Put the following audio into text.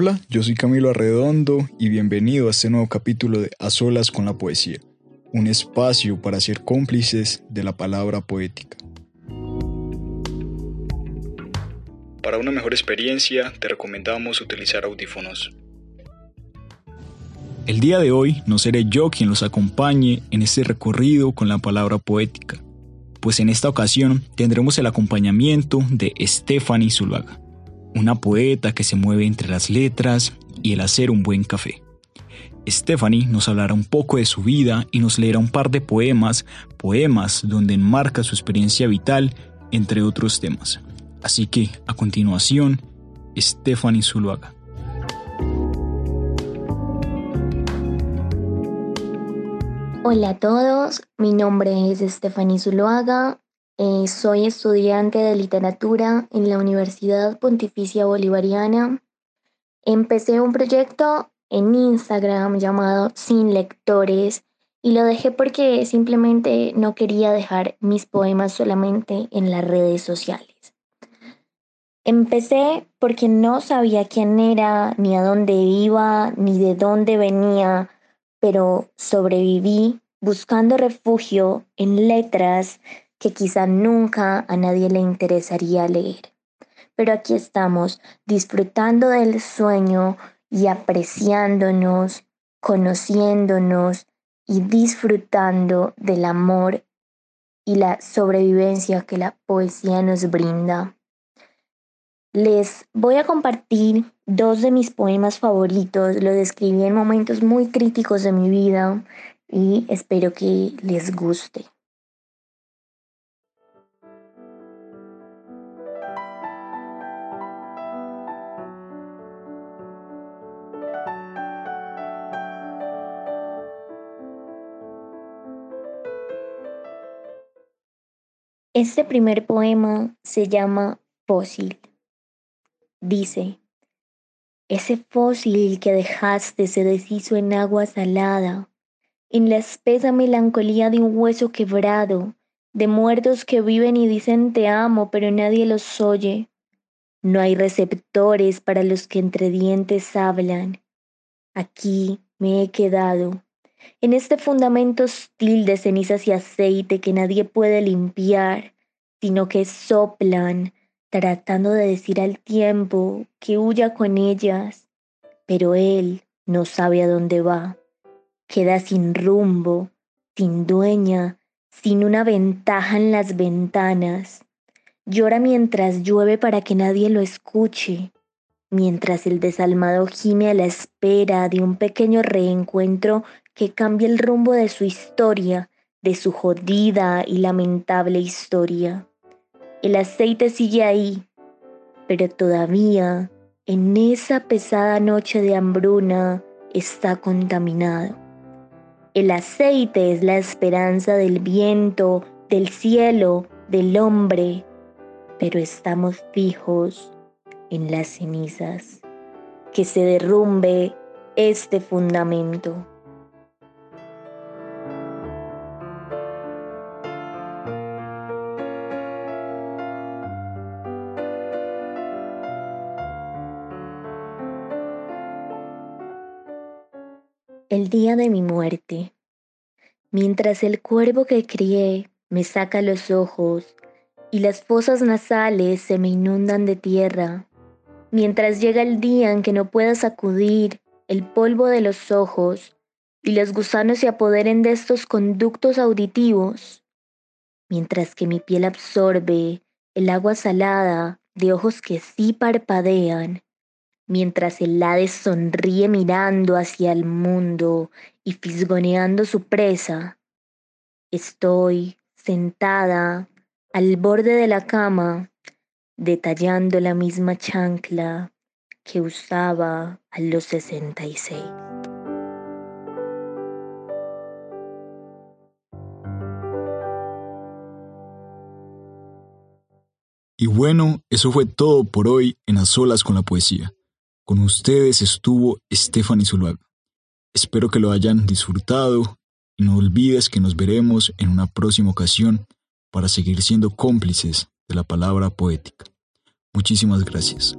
Hola, yo soy Camilo Arredondo y bienvenido a este nuevo capítulo de A Solas con la Poesía, un espacio para ser cómplices de la palabra poética. Para una mejor experiencia te recomendamos utilizar audífonos. El día de hoy no seré yo quien los acompañe en este recorrido con la palabra poética, pues en esta ocasión tendremos el acompañamiento de Stephanie Zuluaga una poeta que se mueve entre las letras y el hacer un buen café. Stephanie nos hablará un poco de su vida y nos leerá un par de poemas, poemas donde enmarca su experiencia vital, entre otros temas. Así que, a continuación, Stephanie Zuluaga. Hola a todos, mi nombre es Stephanie Zuluaga, eh, soy estudiante de literatura en la Universidad Pontificia Bolivariana. Empecé un proyecto en Instagram llamado Sin Lectores y lo dejé porque simplemente no quería dejar mis poemas solamente en las redes sociales. Empecé porque no sabía quién era, ni a dónde iba, ni de dónde venía, pero sobreviví buscando refugio en letras que quizá nunca a nadie le interesaría leer. Pero aquí estamos, disfrutando del sueño y apreciándonos, conociéndonos y disfrutando del amor y la sobrevivencia que la poesía nos brinda. Les voy a compartir dos de mis poemas favoritos. Los escribí en momentos muy críticos de mi vida y espero que les guste. Este primer poema se llama Fósil. Dice, ese fósil que dejaste se deshizo en agua salada, en la espesa melancolía de un hueso quebrado, de muertos que viven y dicen te amo, pero nadie los oye. No hay receptores para los que entre dientes hablan. Aquí me he quedado, en este fundamento hostil de cenizas y aceite que nadie puede limpiar, sino que soplan, tratando de decir al tiempo que huya con ellas, pero él no sabe a dónde va. Queda sin rumbo, sin dueña, sin una ventaja en las ventanas. Llora mientras llueve para que nadie lo escuche, mientras el desalmado gime a la espera de un pequeño reencuentro que cambie el rumbo de su historia, de su jodida y lamentable historia. El aceite sigue ahí, pero todavía en esa pesada noche de hambruna está contaminado. El aceite es la esperanza del viento, del cielo, del hombre, pero estamos fijos en las cenizas. Que se derrumbe este fundamento. El día de mi muerte. Mientras el cuervo que crié me saca los ojos y las fosas nasales se me inundan de tierra, mientras llega el día en que no pueda sacudir el polvo de los ojos y los gusanos se apoderen de estos conductos auditivos, mientras que mi piel absorbe el agua salada de ojos que sí parpadean mientras el Hades sonríe mirando hacia el mundo y fisgoneando su presa. Estoy sentada al borde de la cama, detallando la misma chancla que usaba a los 66. Y bueno, eso fue todo por hoy en A Solas con la Poesía. Con ustedes estuvo Stephanie Zuluaga. Espero que lo hayan disfrutado y no olvides que nos veremos en una próxima ocasión para seguir siendo cómplices de la palabra poética. Muchísimas gracias.